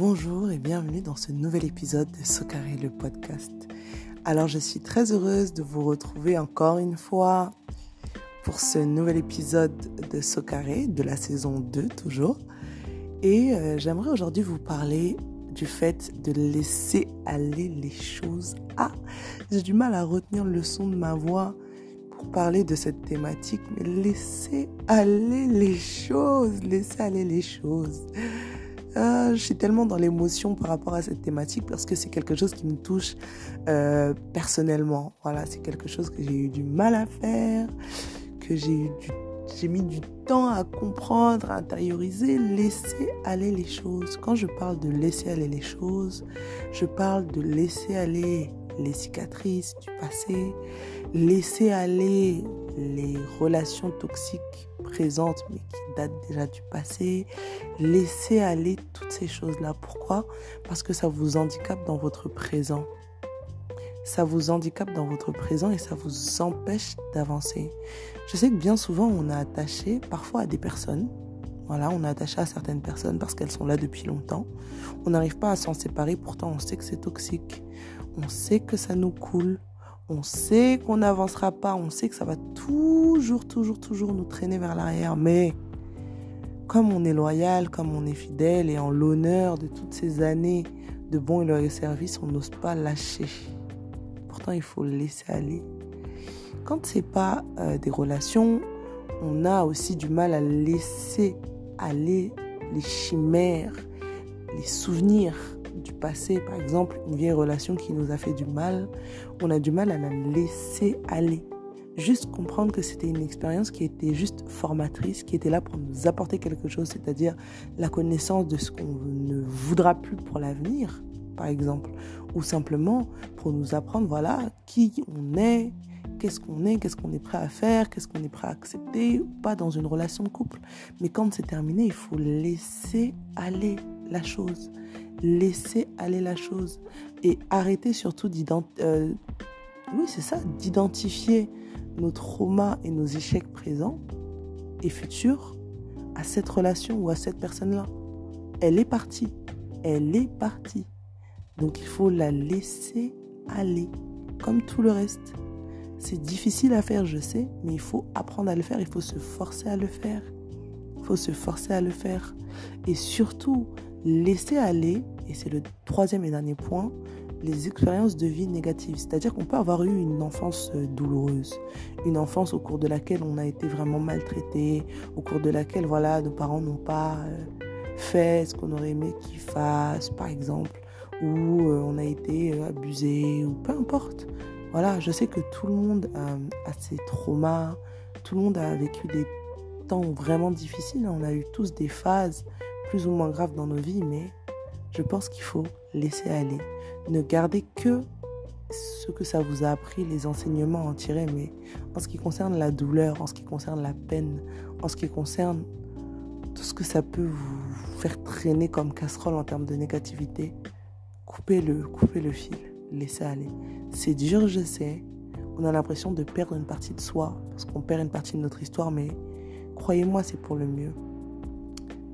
Bonjour et bienvenue dans ce nouvel épisode de Socaré le podcast. Alors je suis très heureuse de vous retrouver encore une fois pour ce nouvel épisode de Socaré de la saison 2 toujours. Et euh, j'aimerais aujourd'hui vous parler du fait de laisser aller les choses. Ah, j'ai du mal à retenir le son de ma voix pour parler de cette thématique, mais laisser aller les choses, laisser aller les choses. Ah, je suis tellement dans l'émotion par rapport à cette thématique parce que c'est quelque chose qui me touche euh, personnellement. Voilà, c'est quelque chose que j'ai eu du mal à faire, que j'ai j'ai mis du temps à comprendre, à intérioriser, laisser aller les choses. Quand je parle de laisser aller les choses, je parle de laisser aller les cicatrices du passé, laisser aller les relations toxiques présentes mais qui datent déjà du passé, laisser aller toutes ces choses-là. Pourquoi? Parce que ça vous handicape dans votre présent. Ça vous handicape dans votre présent et ça vous empêche d'avancer. Je sais que bien souvent on est attaché parfois à des personnes. Voilà, on est attaché à certaines personnes parce qu'elles sont là depuis longtemps. On n'arrive pas à s'en séparer, pourtant on sait que c'est toxique. On sait que ça nous coule on sait qu'on n'avancera pas, on sait que ça va toujours, toujours, toujours nous traîner vers l'arrière. Mais comme on est loyal, comme on est fidèle et en l'honneur de toutes ces années de bons et loyaux services, on n'ose pas lâcher. Pourtant, il faut laisser aller. Quand c'est pas euh, des relations, on a aussi du mal à laisser aller les chimères, les souvenirs, du passé, par exemple, une vieille relation qui nous a fait du mal, on a du mal à la laisser aller. Juste comprendre que c'était une expérience qui était juste formatrice, qui était là pour nous apporter quelque chose, c'est-à-dire la connaissance de ce qu'on ne voudra plus pour l'avenir, par exemple, ou simplement pour nous apprendre, voilà, qui on est, qu'est-ce qu'on est, qu'est-ce qu'on est prêt à faire, qu'est-ce qu'on est prêt à accepter ou pas dans une relation de couple. Mais quand c'est terminé, il faut laisser aller la chose laisser aller la chose et arrêter surtout d'identifier, euh, d'identifier nos traumas et nos échecs présents et futurs à cette relation ou à cette personne-là. Elle est partie, elle est partie. Donc il faut la laisser aller, comme tout le reste. C'est difficile à faire, je sais, mais il faut apprendre à le faire, il faut se forcer à le faire. Il faut se forcer à le faire. Et surtout, laisser aller, et c'est le troisième et dernier point, les expériences de vie négatives. C'est-à-dire qu'on peut avoir eu une enfance euh, douloureuse, une enfance au cours de laquelle on a été vraiment maltraité, au cours de laquelle voilà, nos parents n'ont pas euh, fait ce qu'on aurait aimé qu'ils fassent, par exemple, ou euh, on a été abusé, ou peu importe. Voilà, je sais que tout le monde a ses traumas, tout le monde a vécu des temps vraiment difficiles, on a eu tous des phases plus ou moins graves dans nos vies, mais je pense qu'il faut laisser aller. Ne gardez que ce que ça vous a appris, les enseignements à en tirer, mais en ce qui concerne la douleur, en ce qui concerne la peine, en ce qui concerne tout ce que ça peut vous faire traîner comme casserole en termes de négativité, coupez-le, coupez le fil, laissez aller. C'est dur, je sais. On a l'impression de perdre une partie de soi, parce qu'on perd une partie de notre histoire, mais croyez-moi, c'est pour le mieux.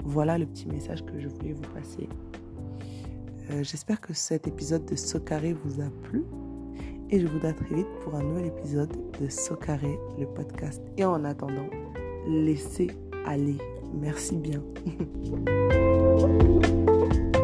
Voilà le petit message que je voulais vous passer. Euh, j'espère que cet épisode de Socaré vous a plu. Et je vous dis à très vite pour un nouvel épisode de Socaré, le podcast. Et en attendant, laissez aller. Merci bien.